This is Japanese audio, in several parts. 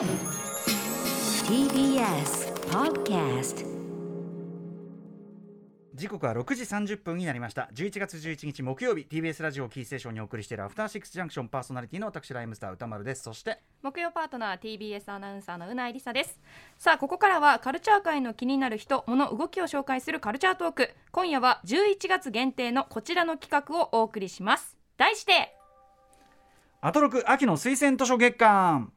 TBS Podcast 時刻は6時30分になりました。11月11日木曜日 TBS ラジオキーステーションにお送りしているアフターシックスジャンクションパーソナリティの私ライムスター歌丸です。そして木曜パートナー TBS アナウンサーのうないりさです。さあここからはカルチャー界の気になる人物動きを紹介するカルチャートーク。今夜は11月限定のこちらの企画をお送りします。題してアトロク秋の推薦図書月間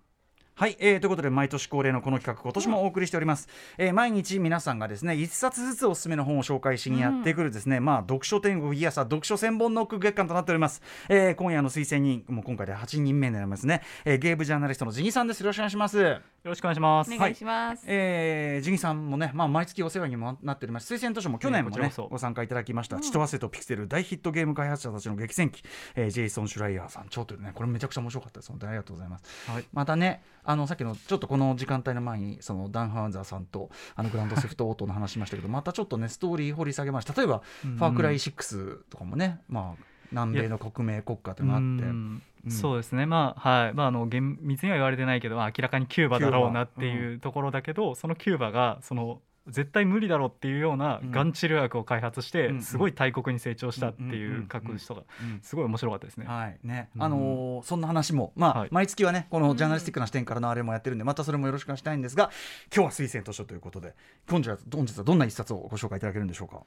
はい、えー、ということで毎年恒例のこの企画今年もお送りしております、えー毎日皆さんがですね一冊ずつおすすめの本を紹介しにやってくるですね、まあ読書天国いやさ読書千本ノック月間となっております、えー今夜の推薦人もう今回で8人目になりますね、えーゲームジャーナリストのジギさんです。よろしくお願いします。よろしくお願いします。お願いします、えー、ジギさんもね、まあ、毎月お世話にもなっております。推薦図書も去年もねご参加いただきました「血と汗とピクセル」大ヒットゲーム開発者たちの激戦記、えージェイソン・シュライヤーさん超というねこれめちゃくちゃ面白かったです。本当にありがとうございます、はい。またねあのさっきのちょっとこの時間帯の前にそのダン・ハウンザーさんとあのグランドセフトオートの話しましたけど またちょっとねストーリー掘り下げました。例えば「フうん。ァークライ6」とかもねまあ南米の国名国家というのがあって。うん。うん。そうですね。まあはい。まああの厳密には言われてないけど、まあ、明らかにキューバだろうなっていうところだけど、そのキューバがその絶対無理だろうっていうようなうん。がん治療薬を開発して、うん。すごい大国に成長したっていう書く人がうん。すごい面白かったですね。はい。ね、うん。あのーそんな話も、まあはい。毎月はねこのジャーナリスティックな視点からのあれもやってるんでまたそれもよろしくお願いしたいんですが今日は推薦図書ということで本日は本日はどんな一冊をご紹介いただけるんでしょうか？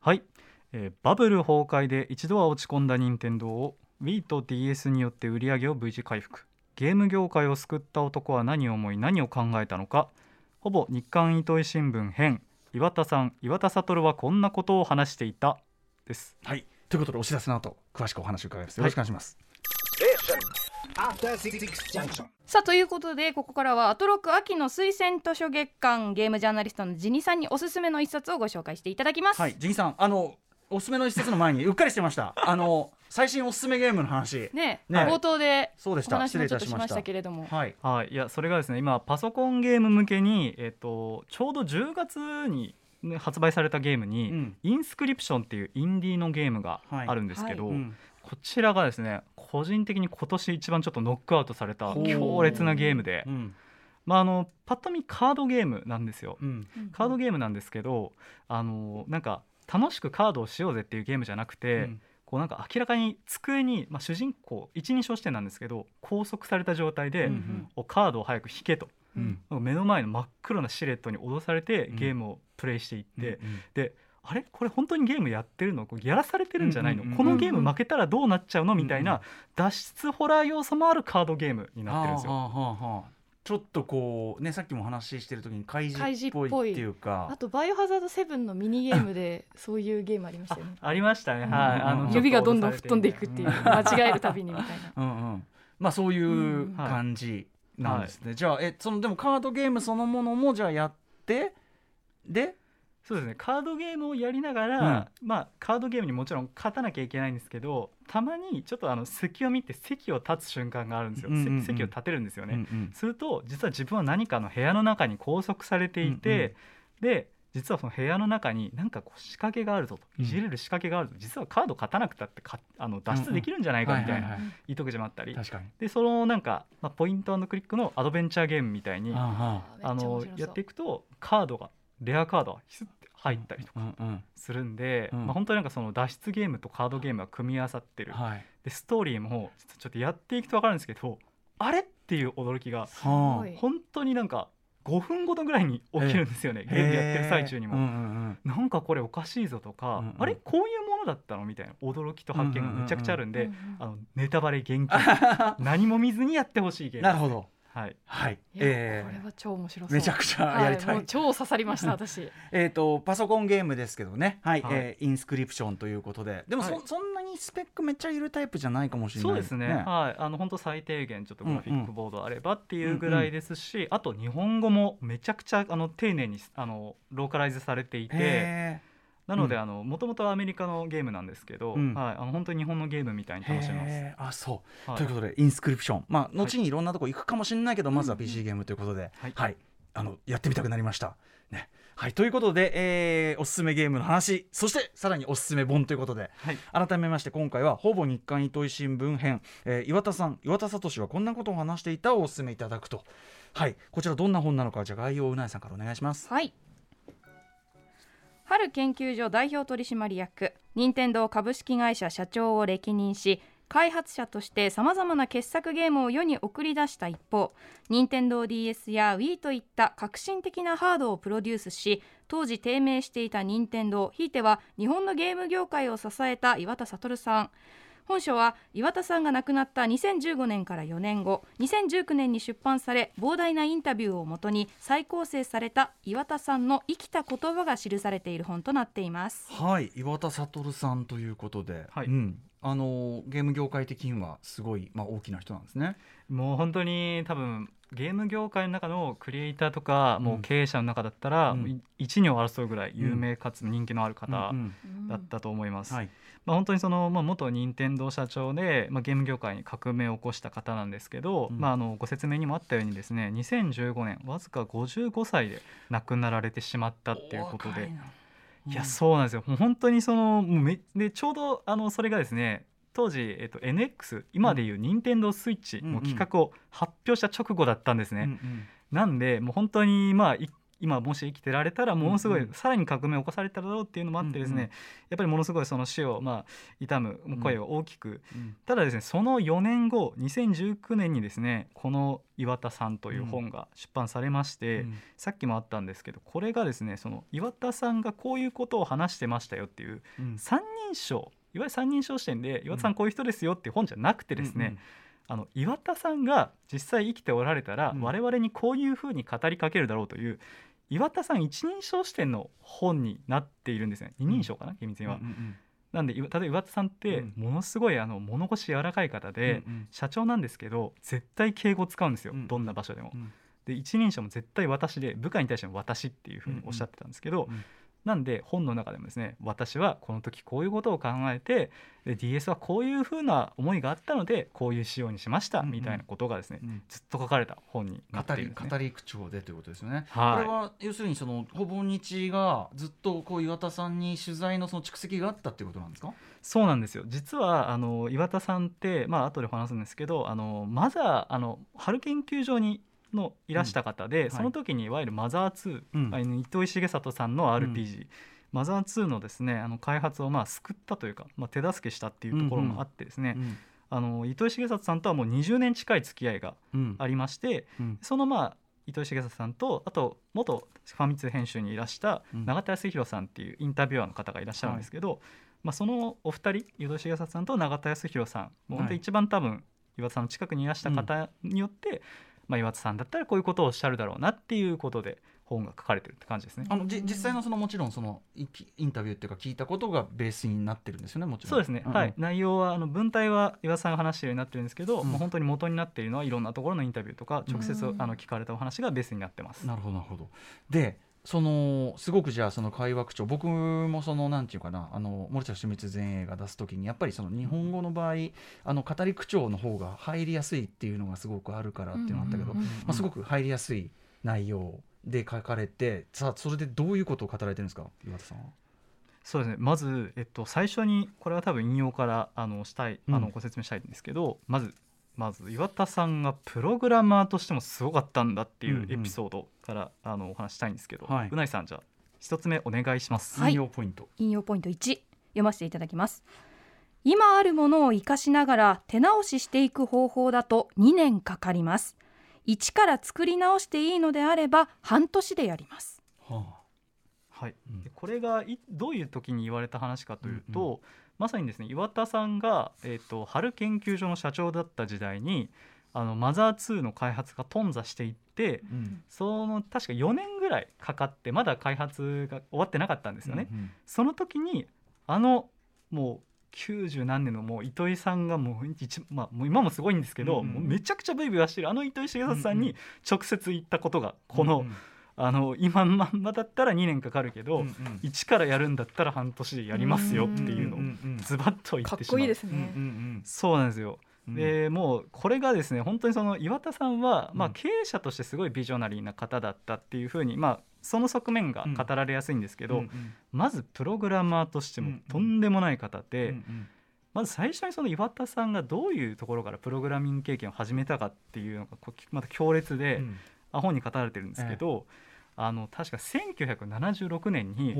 はい、えーバブル崩壊で一度は落ち込んだ任天堂を Wii と DS によって売り上げを V 字回復。ゲーム業界を救った男は何を思い何を考えたのかほぼ日刊糸井新聞編岩田さん岩田悟はこんなことを話していたです。はい。ということでお知らせの後詳しくお話を伺います。よろしくお願いします.さあということでここからはアトロク秋の推薦図書月間ゲームジャーナリストのジニさんにおすすめの一冊をご紹介していただきます、はい。ジギさんあのおすすめの一冊の前にうっかりしてました。あの最新おすすめゲームの話。ねね。冒頭でおそうでした。話もちょっとしまし失礼いたしました。たけれどもはい。はい。いやそれがですね今パソコンゲーム向けに、えっとちょうど10月に、ね、発売されたゲームに、うん。インスクリプションっていうインディーのゲームがはい。あるんですけど、うん。こちらがですね個人的に今年一番ちょっとノックアウトされた強烈なゲームで、うん。まあ、あのパッと見カードゲームなんですよ。うん。カードゲームなんですけどあのなんか楽しくカードをしようぜっていうゲームじゃなくて、うんこうなんか明らかに机に、まあ、主人公一人称視点なんですけど拘束された状態で、うんうカードを早く引けと。うん。目の前の真っ黒なシレットに脅されてうん。ゲームをプレイしていって、うんであれ？これ本当にゲームやってるの？これやらされてるんじゃないの、このゲーム負けたらどうなっちゃうの？みたいな脱出ホラー要素もあるカードゲームになってるんですよ。ちょっとこうねさっきも話してる時に怪怪獣っぽい。っていうか。あとバイオハザード7のミニゲームで そういうゲームありましたよね。ありましたね、はい、あの指がどんどん吹っ飛んでいくっていう間う違えるたびにみたいな。うんうん。まあそういう感じなんですね、じゃあえそのでもカードゲームそのものもじゃあやってでそうですね。カードゲームをやりながら、まあカードゲームにもちろん勝たなきゃいけないんですけどたまにちょっとあの隙を見て席を立つ瞬間があるんですよ、うんうんうん。せ席を立てるんですよね、うんうん。すると実は自分は何かの部屋の中に拘束されていて、で実はその部屋の中に何かこう仕掛けがあるぞと。うん。いじれる仕掛けがあるぞ、実はカード勝たなくたってかあの脱出できるんじゃないかみたいな糸口もあったり、確かに。でそのなんか、まあ、ポイントクリックのアドベンチャーゲームみたいにああのやっていくとカードがレアカードがヒスって入ったりとかうんうん。するんで、うん。まあ、本当になんかその脱出ゲームとカードゲームが組み合わさってる、はい。でストーリーもちょっとやっていくと分かるんですけどあれっていう驚きが本当になんか5分ごとぐらいに起きるんですよね、ゲームやってる最中にも。うんうんなんかこれおかしいぞとか、うんうん。あれこういうものだったのみたいな驚きと発見がめちゃくちゃあるんで、うんうんあのネタバレ厳禁 何も見ずにやってほしいゲームなるほどはい、はい。えーこれは超面白そう。めちゃくちゃやりたい。はもう超刺さりました 私。えー、とパソコンゲームですけどね、はい。はい。えーインスクリプションということで。でもそ,、はい。そんなにスペックめっちゃいるタイプじゃないかもしれないそうですね。はい。あの本当最低限ちょっとグラフィックボードあればっていうぐらいですし、あと日本語もめちゃくちゃあの丁寧にあのローカライズされていてへなのでうん。あのもともとアメリカのゲームなんですけど、うん。はい、あの本当に日本のゲームみたいにー楽しめます。あそう、はい。ということでインスクリプション。まあ後にいろんなとこ行くかもしれないけど、まずは PC ゲームということで、はい。はい。あのやってみたくなりました。ね。はい、ということで、えーおすすめゲームの話。そしてさらにおすすめ本ということで、はい。改めまして今回はほぼ日刊糸井新聞編、えー岩田さん岩田聡はこんなことを話していたをお勧めいただくと。はい。こちらどんな本なのかじゃあ概要をうなえさんからお願いします。はい春研究所代表取締役任天堂株式会社社長を歴任し開発者としてさまざまな傑作ゲームを世に送り出した一方任天堂 d s や Wii といった革新的なハードをプロデュースし当時低迷していた任天堂ひいては日本のゲーム業界を支えた岩田悟さん。本書は岩田さんが亡くなった2015年から4年後2019年に出版され膨大なインタビューをもとに再構成された岩田さんの生きた言葉が記されている本となっています。はい岩田悟さんということで、はい。うん。あのゲーム業界的にはすごい、まあ、大きな人なんですね。もう本当に多分ゲーム業界の中のクリエイターとかもう経営者の中だったら、うん。もうい一二を争うぐらい有名かつ人気のある方うん。だったと思います。はいまあ、本当にその、まあ、元任天堂社長で、まあ、ゲーム業界に革命を起こした方なんですけど、うん。まあ、あのご説明にもあったようにですね2015年わずか55歳で亡くなられてしまったっていうことで。いやそうなんですよ。もう本当にそのめでちょうどあのそれがですね当時、えっと、NX 今でいう任天堂スイッチの企画を発表した直後だったんですね。うんうんなんでもう本当にまあい今もし生きてられたらものすごい、さらに革命を起こされただろうっていうのもあってですね、やっぱりものすごいその死をまあ悼む声を大きく、うん。ただですねその4年後2019年にですねこの岩田さんという本が出版されまして、うん。さっきもあったんですけどこれがですねその岩田さんがこういうことを話してましたよっていううん。三人称いわゆる三人称視点で岩田さんこういう人ですよっていう本じゃなくてですね、あの岩田さんが実際生きておられたら、うん。我々にこういうふうに語りかけるだろうという岩田さん一人称視点の本になっているんですね。二人称かな厳密には。うんうん。なんでいわ例えば岩田さんってうん。ものすごいあの物腰柔らかい方で、うんうん。社長なんですけど絶対敬語使うんですよ、うん。どんな場所でも。うん。で一人称も絶対私で部下に対しても私っていうふうにおっしゃってたんですけど、うんうんなんで本の中でもですね私はこの時こういうことを考えてで DS はこういうふうな思いがあったのでこういう仕様にしましたうんうんみたいなことがですね、うんずっと書かれた本になって語りいるね。語り口調でということですよね。はいこれは要するにそのほぼ日がずっとこう岩田さんに取材のその蓄積があったっていうことなんですか？そうなんですよ実はあの岩田さんってまあ後でお話すんですけどあのマザーあの春研究所にのいらした方で、い。その時にいわゆるマザー2、うん。あの糸井重里さんの RPG、マザー2のですねあの開発をまあ救ったというか、まあ、手助けしたっていうところもあってですね、うん。あの糸井重里さんとはもう20年近い付き合いがうん。ありましてうん。そのまあ糸井重里さんとあと元ファミ通編集にいらしたうん。永田康弘さんっていうインタビュアーの方がいらっしゃるんですけど、まあ、そのお二人糸井重里さんと永田康弘さんもう本当に一番多分岩田さんの近くにいらした方によって、まあ、岩田さんだったらこういうことをおっしゃるだろうなっていうことで本が書かれてるって感じですね。あのじ実際のそのもちろんそのイインタビューっていうか聞いたことがベースになってるんですよねもちろん。そうですね、んんはい、内容はあの文体は岩田さんが話しているようになってるんですけど、うんもう本当に元になっているのはいろんなところのインタビューとか直接うんあの聞かれたお話がベースになってます。なるほどなるほど。でそのすごくじゃあその会話口調僕もそのなんていうかなあの森田清水前衛が出す時にやっぱりその日本語の場合あの語り口調の方が入りやすいっていうのがすごくあるからっていうのがあったけど、うんうんうんまあ、すごく入りやすい内容で書かれてさあそれでどういうことを語られてるんですか岩田さんは？そうですね。まず、えっと、最初にこれは多分引用からあのしたいあうん。のご説明したいんですけど、まずまず岩田さんがプログラマーとしてもすごかったんだっていうエピソードから、あのお話したいんですけど、はい。うないさんじゃあ一つ目お願いします。はい。引用ポイント。引用ポイント1読ませていただきます。今あるものを生かしながら手直ししていく方法だと2年かかります。一から作り直していいのであれば半年でやります。ははい。うん。でこれがいどういう時に言われた話かというと、うんまさにですね岩田さんが、えー、と春研究所の社長だった時代にあのマザー2の開発が頓挫していってあ、うん。その確か4年ぐらいかかってまだ開発が終わってなかったんですよね。うんその時にあのもう90何年のもう糸井さんがもう一、まあ、もう今もすごいんですけど、うんうんもうめちゃくちゃブイブイはしてるあの糸井重里さんに直接言ったことがこの,、うんあの今まんまだったら2年かかるけど、うんうん。一からやるんだったら半年でやりますよっていうのをんんんズバッと言ってしまう。すうんうんうん。そうなんですよでもうこれがですね本当にその岩田さんは、まあ、うん経営者としてすごいビジョナリーな方だったっていうふうに、まあ、その側面が語られやすいんですけど、うんうん。まずプログラマーとしてもうんうんとんでもない方で、うんうんまず最初にその岩田さんがどういうところからプログラミング経験を始めたかっていうのがまた強烈で、うん。あ本に語られてるんですけど、あの確か1976年に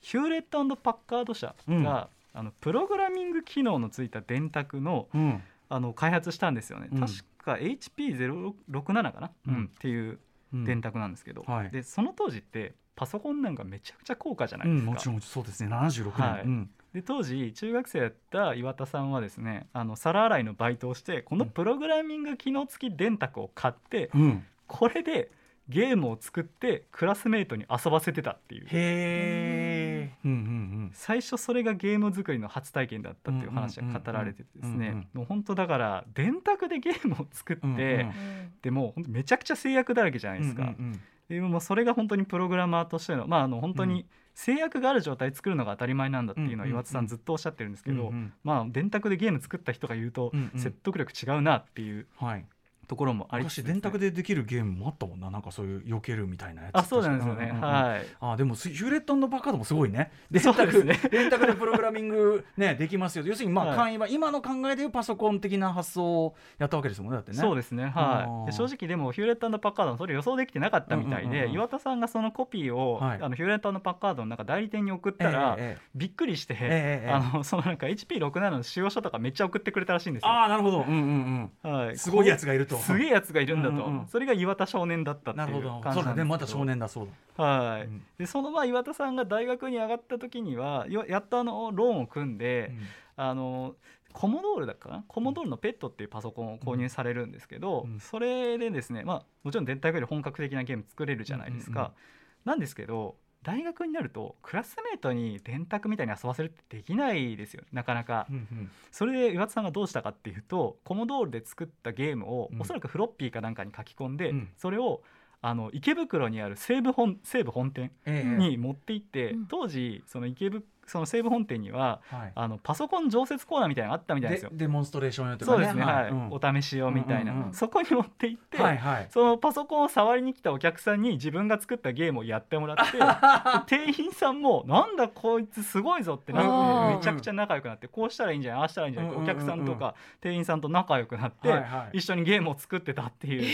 ヒューレットパッカード社が、あのプログラミング機能のついた電卓のううんあの開発したんですよね、うん。確か HP067 かな、うん。うん。っていううん。電卓なんですけど、はい。でその当時ってパソコンなんかめちゃくちゃ高価じゃなうんいですか、もちろんそうですね。76年、はい。うん。で当時中学生だった岩田さんはですねあの皿洗いのバイトをしてこのプログラミング機能付き電卓を買って、うん。これでゲームを作ってクラスメートに遊ばせてたっていう。へえうんうん最初それがゲーム作りの初体験だったっていう話が語られててですね。もう本当だから電卓でゲームを作って、うんうんでもうめちゃくちゃ制約だらけじゃないですか、うんうんでもうそれが本当にプログラマーとしてのまああの本当うん。に制約がある状態作るのが当たり前なんだっていうのは岩田さんずっとおっしゃってるんですけど、まあ電卓でゲーム作った人が言うと説得力違うなっていうはいところもあり昔電卓でできるゲームもあったもんな。なんかそういう避けるみたいなやつあそうなんですよね、うんうんうんはい。あでもヒューレットバッカードもすごいね。電 そう卓ね。電卓でプログラミングねできますよ。要するにまあはい。簡易は今の考えでいうパソコン的な発想をやったわけですもんねだってね。そうですね。あはー。いで正直でもヒューレットパッカードもそれ予想できてなかったみたいで、うんうんうん。うん岩田さんがそのコピーを、はい。あのヒューレットパッカードのなんか代理店に送ったら、ええええびっくりして、ええええあのそのなんか HP67 の使用書とかめっちゃ送ってくれたらしいんですよ。ああなるほど。うんうんはい、うんすごいやつがいるとすげえやつがいるんだと、うんうんうん。それが岩田少年だったってないるほうどそうだ感じなんですけど。ねまだ少年だそうはい、うん。でそのまあ岩田さんが大学に上がった時にはよやっとあのローンを組んで、だあのコモドールだっかな？コモドールのペットっていうパソコンを購入されるんですけど、うん。それでですね、まあ、もちろん電卓より本格的なゲーム作れるじゃないですか、うんうんうん。なんですけど大学になるとクラスメートに電卓みたいに遊ばせるってできないですよ。なかなか、うんうん。それで岩田さんがどうしたかっていうとコモドールで作ったゲームを、うん。おそらくフロッピーかなんかに書き込んで、うん。それをあの池袋にある西武本西武本店ええ。に持って行って、うん。当時その池袋その西武本店にははい。あのパソコン常設コーナーみたいなのあったみたいですよ。でデモンストレーション用とかそうですね、はい。うんお試し用みたいな、うんうんうん。そこに持って行って、はいはい。そのパソコンを触りに来たお客さんに自分が作ったゲームをやってもらって 店員さんもなんだこいつすごいぞってなってめちゃくちゃ仲良くなってこうしたらいいんじゃないああしたらいいんじゃないうんうんお客さんとか店員さんと仲良くなって、はいはい。一緒にゲームを作ってたっていう、え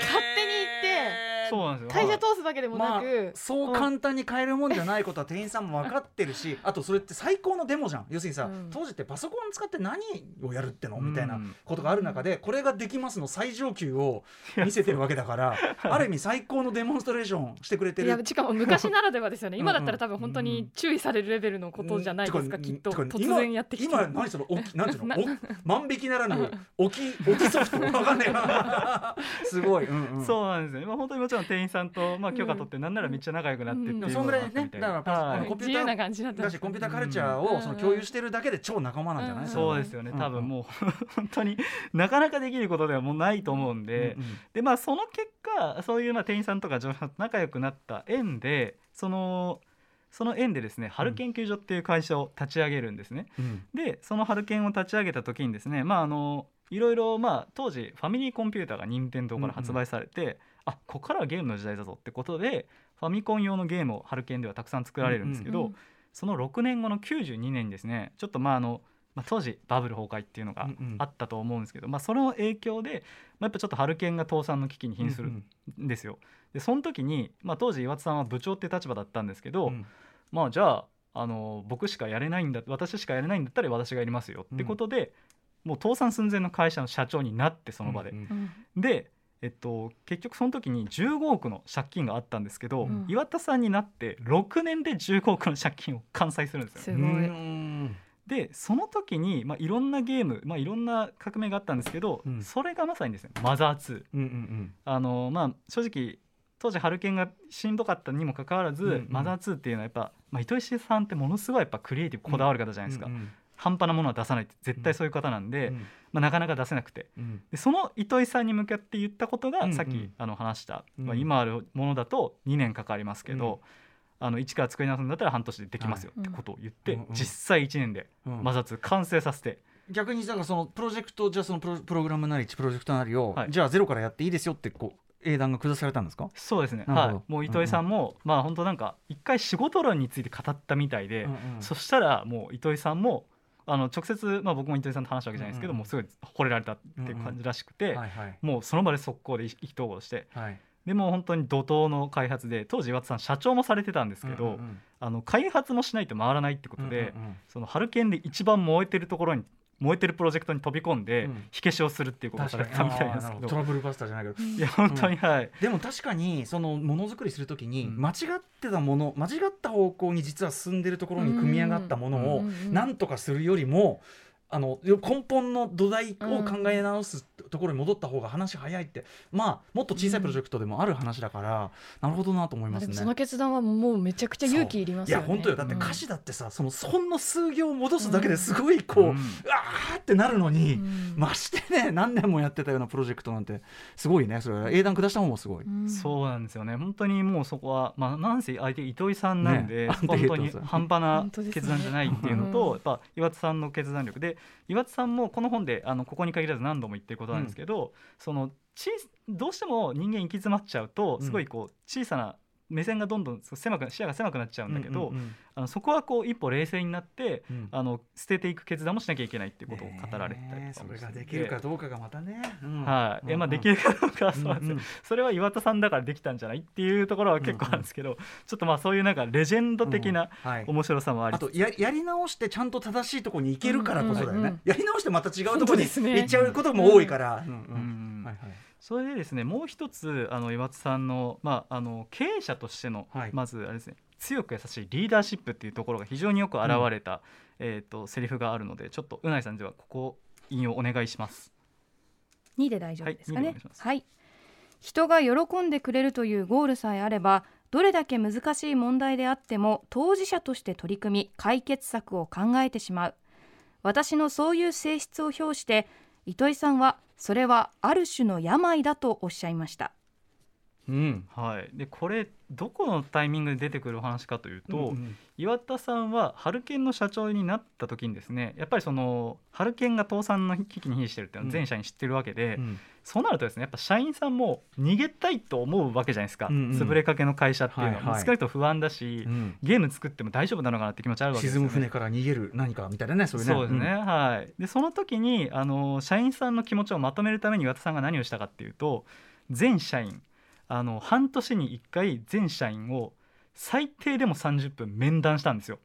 勝手に行ってそうなんですよ。会社通すだけでもまあなく、そう簡単に買えるもんじゃないことは店員さんも分かってるし あとそれって最高のデモじゃん。要するにさ、うん。当時ってパソコン使って何をやるってのうんみたいなことがある中でこれができますの最上級を見せてるわけだからある意味最高のデモンストレーションしてくれてる。いやしかも昔ならではですよね。今だったら多分うん本当に注意されるレベルのことじゃないですか、うん。きっと。突然やってきて今今何そのおき なんていうの万引きならぬ置き置きソフト。わかんな。いすごい、うんうん。そうなんですよ。ね、まあ、本当にもちろん店員さんと、まあ、許可取ってなんならめっちゃ仲良くなってっていうのそんぐらいね。だからあのコンピューター感じだっただしコンピューターカルチャーをその共有してるだけで超仲間なんじゃない、うん。そうですよね。うん多分もう 本当になかなかできることではもうないと思うんで、うんうん。でまあその結果そういうまあ店員さんとか仲良くなった縁でそのその縁でですね春研究所っていう会社を立ち上げるんですね。うん。でその春研を立ち上げた時にですねまああのいろいろまあ当時ファミリーコンピューターが任天堂から発売されて、あここからはゲームの時代だぞってことでファミコン用のゲームを春研ではたくさん作られるんですけど、うんうんその6年後の92年にですねちょっとまああの、まあ、当時バブル崩壊っていうのがうんうん。あったと思うんですけど、まあ、その影響で、まあ、やっぱちょっと春研が倒産の危機に瀕するうんんですよ。でその時に、まあ、当時岩田さんは部長って立場だったんですけど、うん。まあじゃああの僕しかやれないんだ私しかやれないんだったら私がやりますよってことで、もう倒産寸前の会社の社長になってその場で。うんうん。で、えっと、結局その時に15億の借金があったんですけど、うん。岩田さんになって6年で15億の借金を完済するんですよ。すでその時に、まあ、いろんなゲーム、まあ、いろんな革命があったんですけど、うん。それがまさにですねマザー2。うんうんあのまあ、正直当時ハルケンがしんどかったにもかかわらず、うんうん。マザー2っていうのはやっぱ、まあ、糸井重さんってものすごいやっぱクリエイティブこだわる方じゃないですか、うんうん半端なものは出さないって絶対そういう方なんで、うん。まあ、なかなか出せなくて。うん。でその糸井さんに向かって言ったことが、うんうん。さっきあの話した、うん。まあ、今あるものだと2年かかりますけど、あの一から作り直すんだったら半年でできますよってことを言って、はいうんうん。実際1年でうん。マザー2完成させて。逆にだからそのプロジェクトじゃあそのプロプログラムなりプロジェクトなりを、はい。じゃあゼロからやっていいですよってこう英断が下されたんですか？そうですね。はい。もう糸井さんも、まあ本当なんか一回仕事論について語ったみたいで、うんうん。そしたらもう糸井さんもあの直接、まあ、僕も糸井さんと話したわけじゃないですけど、うんうん。もうすごい惚れられたっていう感じらしくて、はいはい。もうその場で速攻で意気投合してはいでもう本当に怒涛の開発で当時岩田さん社長もされてたんですけど、うんうんあの開発もしないと回らないってことで、うんうんうん。そのハルケンで一番燃えてるところに燃えてるプロジェクトに飛び込んで、うん。火消しをするっていうことをさたみたいですけど。あーなるほ トラブルバスターじゃないけど。いや本当にはい、でも確かにそのものづくりするときにうん。間違ってたもの間違った方向に実は進んでるところに組み上がったものをうんうん。なんとかするよりもあの根本の土台を考え直すところに戻った方が話早いって。まあもっと小さいプロジェクトでもある話だからなるほどなと思いますね。その決断はもうめちゃくちゃ勇気いりますよね。いや本当よ。だってうん。歌詞だってさ、そのほんの数行戻すだけですごいこう、うん。うわーってなるのに、うん。ましてね何年もやってたようなプロジェクトなんてすごいねそれ。英断下した方もすごい。うん。そうなんですよね。本当にもうそこは、まあ、なんせ相手糸井さんなんで、ね。本当に半端な決断じゃないっていうのと、うんやっぱ岩田さんの決断力で岩田さんもこの本であのここに限らず何度も言ってることなんですけど、その小どうしても人間行き詰まっちゃうとうんすごいこう小さな目線がどんどん狭く視野が狭くなっちゃうんだけど、うんうんあのそこはこう一歩冷静になってうん。あの捨てていく決断もしなきゃいけないっていうことを語られてたりそれができるかどうかがまたね。うん。はい、いやまあできるるかどうかはそうなんですよ、うんうんそれは岩田さんだからできたんじゃないっていうところは結構あるんですけど、ちょっとまあそういうなんかレジェンド的なはい。面白さもありあとややり直してちゃんと正しいところに行けるからこそだよね。うんうん。うん。やり直してまた違うところに行っちゃうことも多いから。うんううん。ん。はいはいそれでですねもう一つあの岩田さんの,、まあ、あの経営者としての、はい。まずあれですね強く優しいリーダーシップっていうところが非常によく現れた、えー、とセリフがあるのでちょっとうないさんではここ引用お願いします。2で大丈夫ですかね。はいはい。人が喜んでくれるというゴールさえあればどれだけ難しい問題であっても当事者として取り組み解決策を考えてしまう。私のそういう性質を表して糸井さんはそれはある種の病だとおっしゃいました。うん。はい、でこれどこのタイミングで出てくるお話かというと、うん岩田さんはハルケンの社長になった時にですねやっぱりそのハルケンが倒産の危機に瀕してるっていうのは全社員知ってるわけで、うん。そうなるとですねやっぱ社員さんも逃げたいと思うわけじゃないですか、うんうん。潰れかけの会社っていうのは、はいはい。少なくとも不安だし、うん。ゲーム作っても大丈夫なのかなって気持ちあるわけですよ、ね、沈む船から逃げる何かみたいなねそういうね。そうですね、はい。でその時にあの社員さんの気持ちをまとめるために岩田さんが何をしたかっていうと全社員あの半年に1回全社員を最低でも30分面談したんですよ。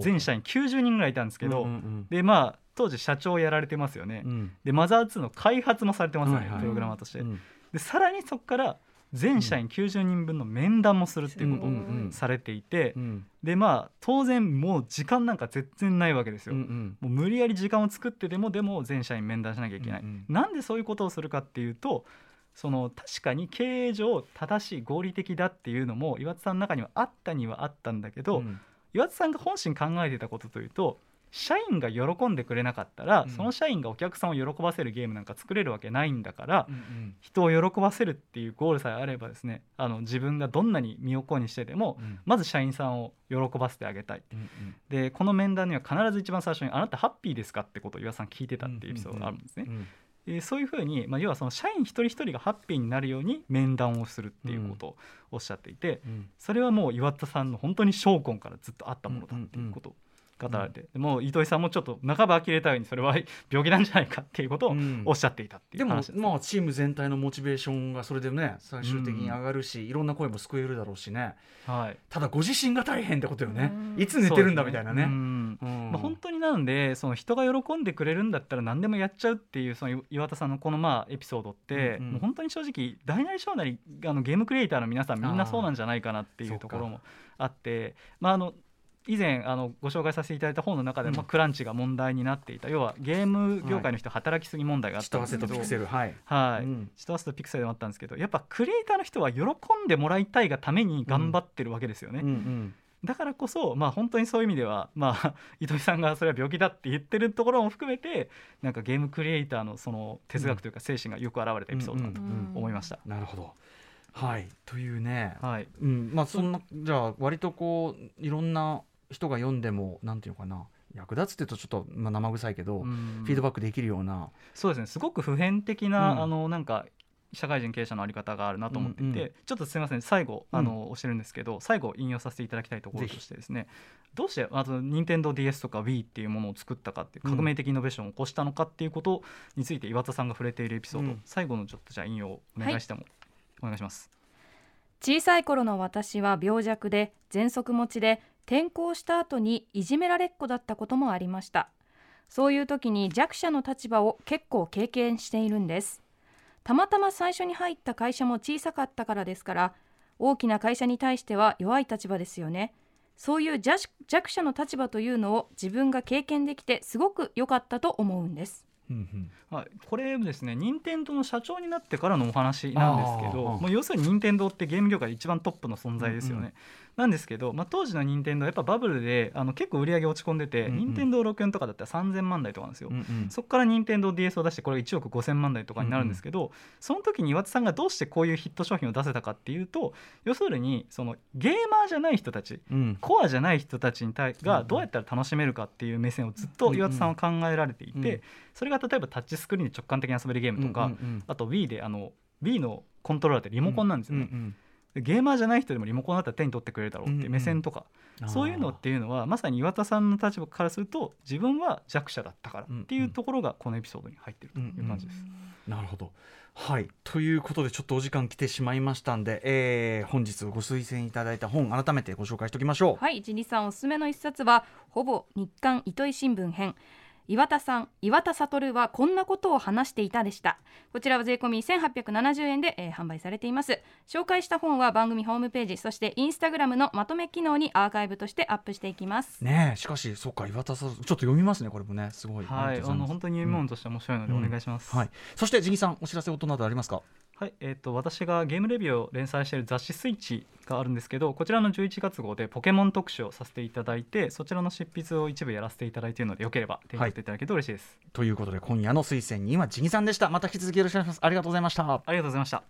全社員90人ぐらいいたんですけど、うんうんでまあ当時社長をやられてますよね、うん。うんでマザー2の開発もされてますよね、はいはいプログラマーとして、うん。でさらにそこから全社員90人分の面談もするっていうことをうんうんうんされていて、うん。でまあ当然もう時間なんか全然ないわけですよ、うんうん。もう無理やり時間を作ってでもでも全社員面談しなきゃいけない、うん。なんでそういうことをするかっていうとその確かに経営上正しい合理的だっていうのも岩田さんの中にはあったにはあったんだけど、うん。岩田さんが本心考えていたことというと社員が喜んでくれなかったら、うん。その社員がお客さんを喜ばせるゲームなんか作れるわけないんだから、うん人を喜ばせるっていうゴールさえあればですねあの自分がどんなに身を粉にしてでも、うん。まず社員さんを喜ばせてあげたい。うんうん。でこの面談には必ず一番最初に「あなたハッピーですか?」ってことを岩田さん聞いてたっていうエピソードがあるんですね。うんでそういうふうに、まあ、要はその社員一人一人がハッピーになるように面談をするっていうことをおっしゃっていて、うん。それはもう岩田さんの本当に証拠からずっとあったものだっていうことを語られて、でもう糸井さんもちょっと半ば呆れたようにそれは病気なんじゃないかっていうことをうん。おっしゃっていたっていでもう話です、まあチーム全体のモチベーションがそれでね最終的に上がるし、いろんな声も救えるだろうしね。はい、ただご自身が大変ってことよね。うん。いつ寝てるんだみたいなね。うん。うん。まあ、本当になのでその人が喜んでくれるんだったら何でもやっちゃうっていうその岩田さんのこのまあエピソードって、うんうん。もう本当に正直大なり小なりあのゲームクリエイターの皆さんみんなそうなんじゃないかなっていうところもあってまああの以前あのご紹介させていただいた本の中で、うん。まあ、クランチが問題になっていた。要はゲーム業界の人働きすぎ問題があった。んですけど、とピクセルはい。はい、うん。血と汗とピクセルでもあったんですけどやっぱクリエイターの人は喜んでもらいたいがために頑張ってるわけですよね。うんうん。だからこそ、まあ、本当にそういう意味では、まあ、糸井さんがそれは病気だって言ってるところも含めてなんかゲームクリエイターのその哲学というか精神がよく表れたエピソードだとうんうん。思いました。なるほど。はい。というね。はい、うん。まあそんなじゃあ割とこういろんな人が読んでもなんていうのかな。役立つっていうとちょっと、まあ、生臭いけど、うん。フィードバックできるような。そうですね。すごく普遍的な、うん。あのなんか社会人経営者のあり方があるなと思っていて、うんうんちょっとすみません。最後うん。あの、教えるんですけど最後引用させていただきたいところとしてですね。どうしてあと任天堂 d s とか Wii っていうものを作ったかっていう革命的イノベーションを起こしたのかっていうことについて岩田さんが触れているエピソード、うん。最後のちょっとじゃあ引用をお願いしても、お願いします。小さい頃の私は病弱で喘息持ちで転校した後にいじめられっ子だったこともありました。そういう時に弱者の立場を結構経験しているんです。たまたま最初に入った会社も小さかったからですから大きな会社に対しては弱い立場ですよね。そういう弱弱者の立場というのを自分が経験できてすごく良かったと思うんです。はい、これですね任天堂の社長になってからのお話なんですけどもう要するに任天堂ってゲーム業界で一番トップの存在ですよね。うんうんなんですけど、まあ、当時の任天堂やっぱバブルであの結構売り上げ落ち込んでて、うんうん。任天堂64とかだったら3000万台とかなんですよ。うんうん。そこから任天堂 d s を出してこれ1億5000万台とかになるんですけど、その時に岩田さんがどうしてこういうヒット商品を出せたかっていうと要するにそのゲーマーじゃない人たちうん。コアじゃない人たちに対うんうん。がどうやったら楽しめるかっていう目線をずっと岩田さんは考えられていて、うん。うんそれが例えばタッチスクリーンで直感的に遊べるゲームとか、うんうんうん。あと Wii であの Wii のコントローラーってリモコンなんですよね、うんでゲーマーじゃない人でもリモコンだったら手に取ってくれるだろうっていう目線とか、うんそういうのっていうのはまさに岩田さんの立場からすると自分は弱者だったからっていうところがこのエピソードに入ってるという感じです。なるほど。はい。ということでちょっとお時間来てしまいましたんで、えー本日ご推薦いただいた本改めてご紹介しておきましょう。はい、ジニさんおすすめの一冊はほぼ日刊糸井新聞編岩田さん岩田悟はこんなことを話していたでしたこちらは税込み1870円で、えー販売されています紹介した本は番組ホームページそしてインスタグラムのまとめ機能にアーカイブとしてアップしていきますねえしかしそっか岩田さんちょっと読みますねこれもねすごい。はい、あの本当に読み物として面白いのでお願いします。はい。そしてジギさんお知らせ音などありますか？はい、えっ、と私がゲームレビューを連載している雑誌スイッチがあるんですけど、こちらの11月号でポケモン特集をさせていただいて、そちらの執筆を一部やらせていただいているので、よければ手に取っていただけると嬉しいです。ということで今夜の推薦人はジギさんでした。また引き続きよろしくお願いします。ありがとうございました。ありがとうございました。